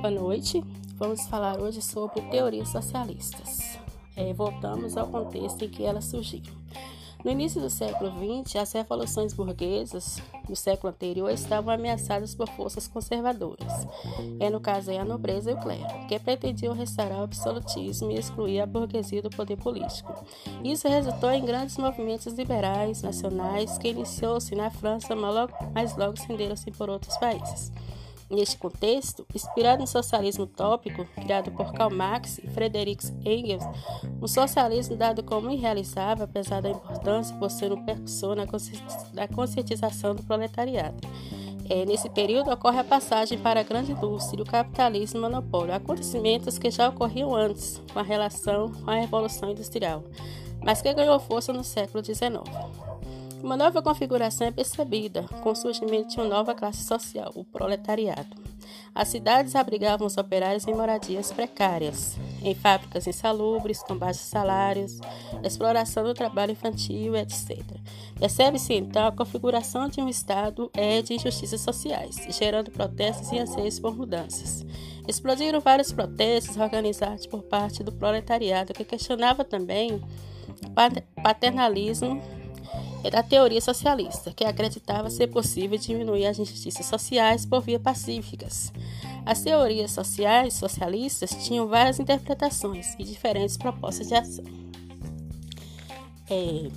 Boa noite. Vamos falar hoje sobre teorias socialistas. É, voltamos ao contexto em que elas surgiram. No início do século XX, as revoluções burguesas do século anterior estavam ameaçadas por forças conservadoras, é no caso a nobreza e o clero, que pretendiam restaurar o absolutismo e excluir a burguesia do poder político. Isso resultou em grandes movimentos liberais nacionais que iniciou-se na França, mas logo estenderam-se por outros países. Neste contexto, inspirado no socialismo utópico criado por Karl Marx e Friedrich Engels, um socialismo dado como irrealizável apesar da importância por ser um percussor na conscientização do proletariado. É, nesse período ocorre a passagem para a grande indústria e o capitalismo monopólio, acontecimentos que já ocorriam antes, com a relação com a Revolução Industrial, mas que ganhou força no século XIX. Uma nova configuração é percebida com o surgimento de uma nova classe social, o proletariado. As cidades abrigavam os operários em moradias precárias, em fábricas insalubres, com baixos salários, exploração do trabalho infantil, etc. Percebe-se então a configuração de um Estado é de injustiças sociais, gerando protestos e anseios por mudanças. Explodiram vários protestos organizados por parte do proletariado que questionava também paternalismo era a teoria socialista, que acreditava ser possível diminuir as injustiças sociais por via pacíficas. As teorias sociais socialistas tinham várias interpretações e diferentes propostas de ação. É,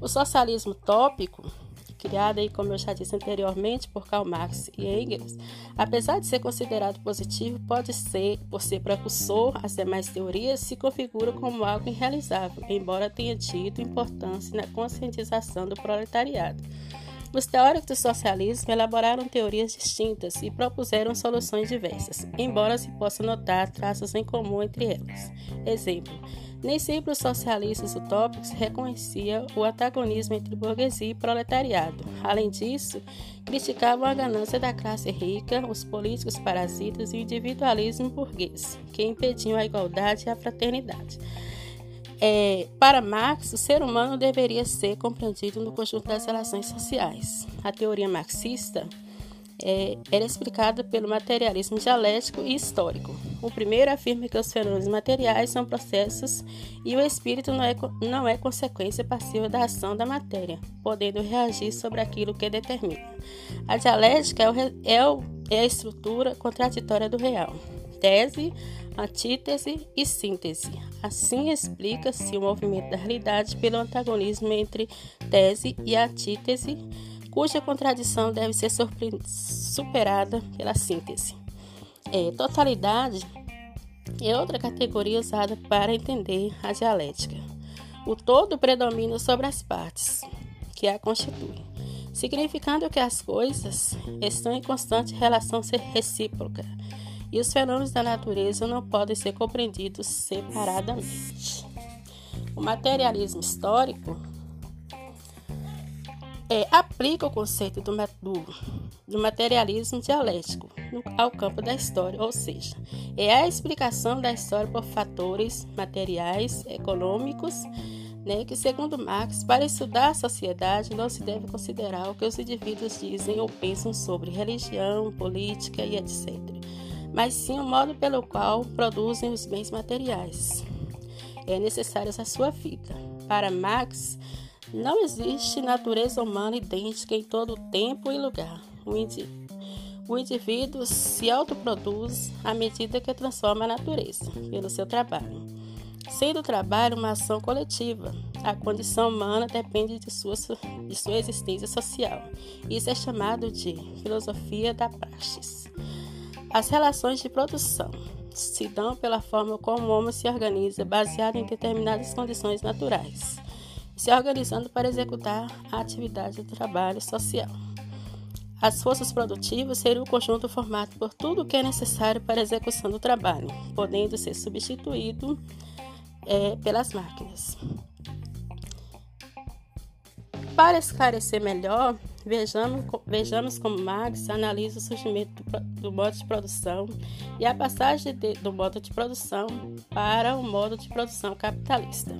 o socialismo tópico criada, aí, como eu já disse anteriormente, por Karl Marx e Engels, apesar de ser considerado positivo, pode ser, por ser precursor às demais teorias, se configura como algo irrealizável, embora tenha tido importância na conscientização do proletariado. Os teóricos do socialismo elaboraram teorias distintas e propuseram soluções diversas, embora se possa notar traços em comum entre elas. Exemplo: nem sempre os socialistas utópicos reconheciam o antagonismo entre burguesia e proletariado. Além disso, criticavam a ganância da classe rica, os políticos parasitas e o individualismo burguês, que impediam a igualdade e a fraternidade. É, para Marx, o ser humano deveria ser compreendido no conjunto das relações sociais. A teoria marxista é, era explicada pelo materialismo dialético e histórico. O primeiro afirma que os fenômenos materiais são processos e o espírito não é, não é consequência passiva da ação da matéria, podendo reagir sobre aquilo que determina. A dialética é, o, é, o, é a estrutura contraditória do real. Tese, antítese e síntese. Assim explica-se o movimento da realidade pelo antagonismo entre tese e antítese cuja contradição deve ser superada pela síntese. É, totalidade é outra categoria usada para entender a dialética. O todo predomina sobre as partes que a constituem, significando que as coisas estão em constante relação recíproca e os fenômenos da natureza não podem ser compreendidos separadamente. O materialismo histórico é, aplica o conceito do, do, do materialismo dialético no, ao campo da história, ou seja, é a explicação da história por fatores materiais, econômicos, né, que, segundo Marx, para estudar a sociedade não se deve considerar o que os indivíduos dizem ou pensam sobre religião, política e etc., mas sim o modo pelo qual produzem os bens materiais. É necessários à sua vida. Para Marx, não existe natureza humana idêntica em todo tempo e lugar. O, indi o indivíduo se autoproduz à medida que transforma a natureza pelo seu trabalho. Sendo o trabalho uma ação coletiva, a condição humana depende de sua, de sua existência social. Isso é chamado de filosofia da praxis. As relações de produção se dão pela forma como o homem se organiza, baseado em determinadas condições naturais se organizando para executar a atividade de trabalho social. As forças produtivas seriam o conjunto formado por tudo o que é necessário para a execução do trabalho, podendo ser substituído é, pelas máquinas. Para esclarecer melhor, vejamos, vejamos como Marx analisa o surgimento do, do modo de produção e a passagem de, do modo de produção para o modo de produção capitalista.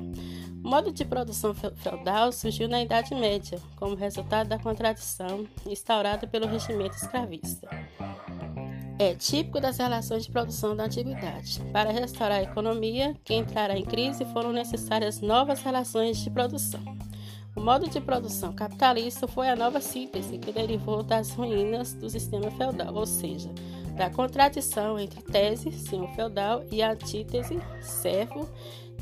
O modo de produção feudal surgiu na Idade Média, como resultado da contradição instaurada pelo regimento escravista. É típico das relações de produção da antiguidade. Para restaurar a economia, que entrara em crise, foram necessárias novas relações de produção. O modo de produção capitalista foi a nova síntese que derivou das ruínas do sistema feudal, ou seja, da contradição entre tese, senhor feudal, e antítese, servo,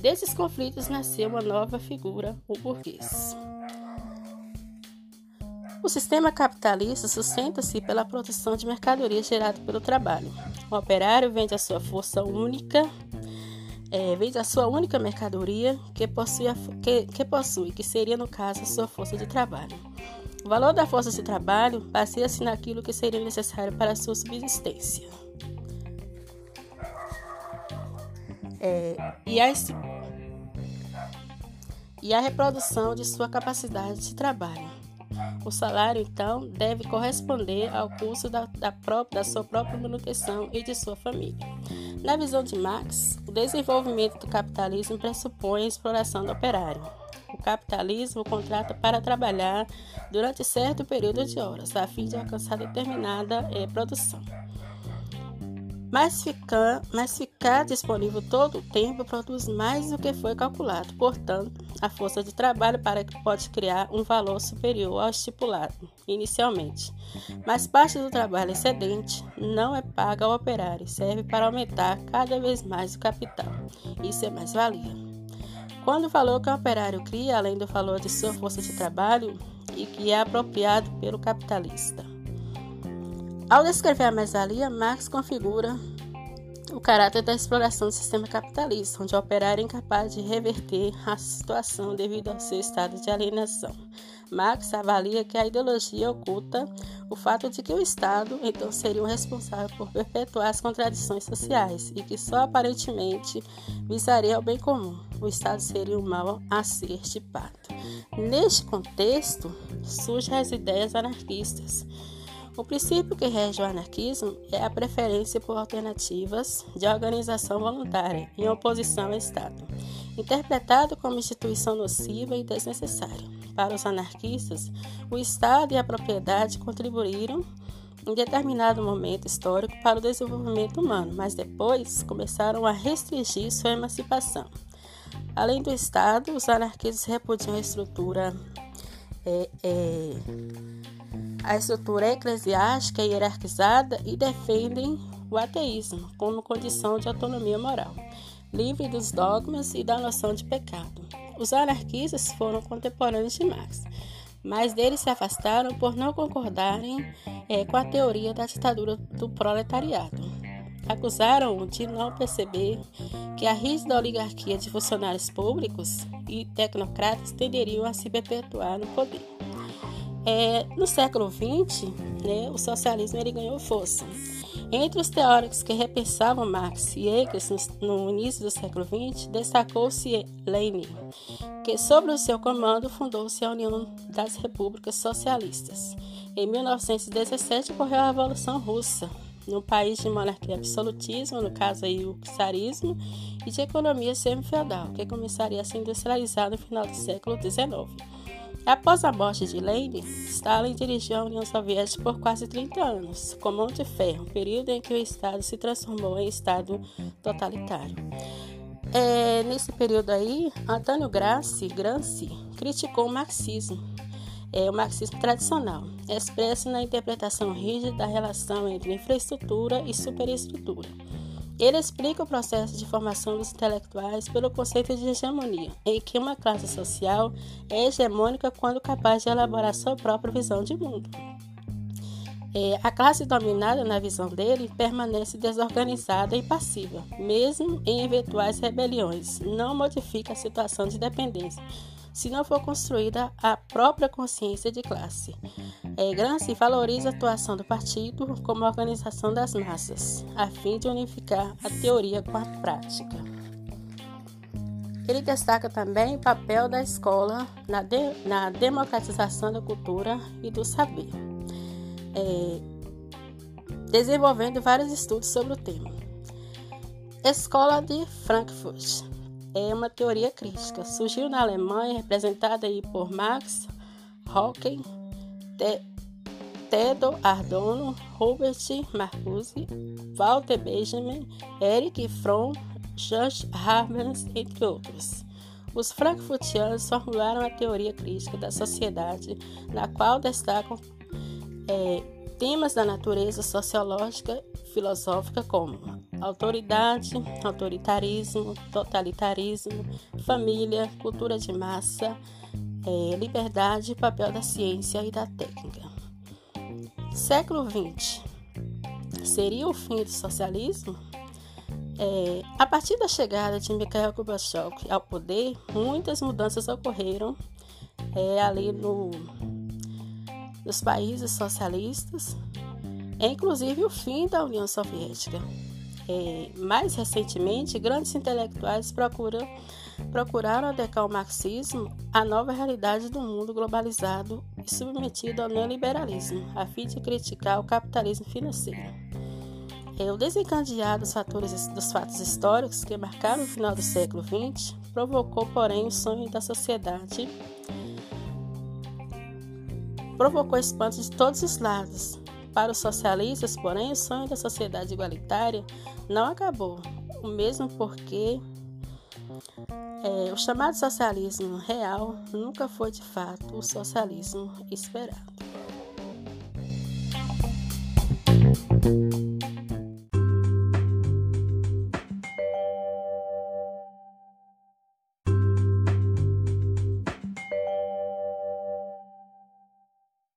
Desses conflitos nasceu uma nova figura, o burguês. O sistema capitalista sustenta-se pela produção de mercadorias gerada pelo trabalho. O operário vende a sua força única, é, vende a sua única mercadoria que possui, a, que, que possui, que seria no caso a sua força de trabalho. O valor da força de trabalho baseia-se naquilo que seria necessário para a sua subsistência. É, e a e a reprodução de sua capacidade de trabalho. O salário, então, deve corresponder ao custo da, da, própria, da sua própria manutenção e de sua família. Na visão de Marx, o desenvolvimento do capitalismo pressupõe a exploração do operário. O capitalismo contrata para trabalhar durante certo período de horas, a fim de alcançar determinada eh, produção mas ficar, mas ficar disponível todo o tempo produz mais do que foi calculado. Portanto, a força de trabalho para que pode criar um valor superior ao estipulado inicialmente. Mas parte do trabalho excedente não é paga ao operário serve para aumentar cada vez mais o capital. Isso é mais-valia. Quando o valor que o operário cria, além do valor de sua força de trabalho, e que é apropriado pelo capitalista. Ao descrever a mais-valia, Marx configura o caráter da exploração do sistema capitalista, onde o operário é incapaz de reverter a situação devido ao seu estado de alienação. Marx avalia que a ideologia oculta o fato de que o Estado então seria o responsável por perpetuar as contradições sociais e que só aparentemente visaria o bem comum. O Estado seria o mal a ser estipado. Neste contexto, surgem as ideias anarquistas o princípio que rege o anarquismo é a preferência por alternativas de organização voluntária em oposição ao Estado, interpretado como instituição nociva e desnecessária. Para os anarquistas, o Estado e a propriedade contribuíram em determinado momento histórico para o desenvolvimento humano, mas depois começaram a restringir sua emancipação. Além do Estado, os anarquistas repudiam a estrutura é, é, a estrutura eclesiástica é hierarquizada e defendem o ateísmo como condição de autonomia moral, livre dos dogmas e da noção de pecado. Os anarquistas foram contemporâneos de Marx, mas deles se afastaram por não concordarem é, com a teoria da ditadura do proletariado. Acusaram-o de não perceber que a rígida oligarquia de funcionários públicos e tecnocratas tenderiam a se perpetuar no poder. É, no século XX, né, o socialismo ele ganhou força. Entre os teóricos que repensavam Marx e Engels no, início do século XX, destacou-se Lenin, que sob o seu comando fundou-se a União das Repúblicas Socialistas. Em 1917 ocorreu a Revolução Russa, num país de monarquia absolutismo, no caso aí o czarismo, e de economia semi-feudal, que começaria a se industrializar no final do século XIX. Após a morte de Lenin, Stalin dirigiu a União Soviética por quase 30 anos, com mão de ferro, período em que o Estado se transformou em Estado totalitário. É, nesse período aí, Antônio Gramsci, Gramsci criticou o marxismo, é, o marxismo tradicional, expresso na interpretação rígida da relação entre infraestrutura e superestrutura. Ele explica o processo de formação dos intelectuais pelo conceito de hegemonia, em que uma classe social é hegemônica quando capaz de elaborar sua própria visão de mundo. É, a classe dominada, na visão dele, permanece desorganizada e passiva, mesmo em eventuais rebeliões, não modifica a situação de dependência, se não for construída a própria consciência de classe. É, Gramsci valoriza a atuação do partido como organização das massas, a fim de unificar a teoria com a prática. Ele destaca também o papel da escola na, de, na democratização da cultura e do saber, é, desenvolvendo vários estudos sobre o tema. Escola de Frankfurt é uma teoria crítica. Surgiu na Alemanha, representada aí por Max Hocken, Tedo Ardono, Robert Marcuse, Walter Benjamin, Eric Fromm, George Habermas, entre outros. Os frankfurtianos formularam a teoria crítica da sociedade, na qual destacam é, temas da natureza sociológica e filosófica como autoridade, autoritarismo, totalitarismo, família, cultura de massa, é, liberdade papel da ciência e da técnica. Século XX seria o fim do socialismo? É, a partir da chegada de Mikhail Gorbachev ao poder, muitas mudanças ocorreram é, ali no, nos países socialistas, inclusive o fim da União Soviética. É, mais recentemente, grandes intelectuais procuram, procuraram adequar o marxismo à nova realidade do mundo globalizado e submetido ao neoliberalismo, a fim de criticar o capitalismo financeiro. É, o desencadear dos, fatores, dos fatos históricos que marcaram o final do século XX provocou, porém, o sonho da sociedade. Provocou espanto de todos os lados. Para os socialistas, porém, o sonho da sociedade igualitária não acabou, o mesmo porque é, o chamado socialismo real nunca foi de fato o socialismo esperado.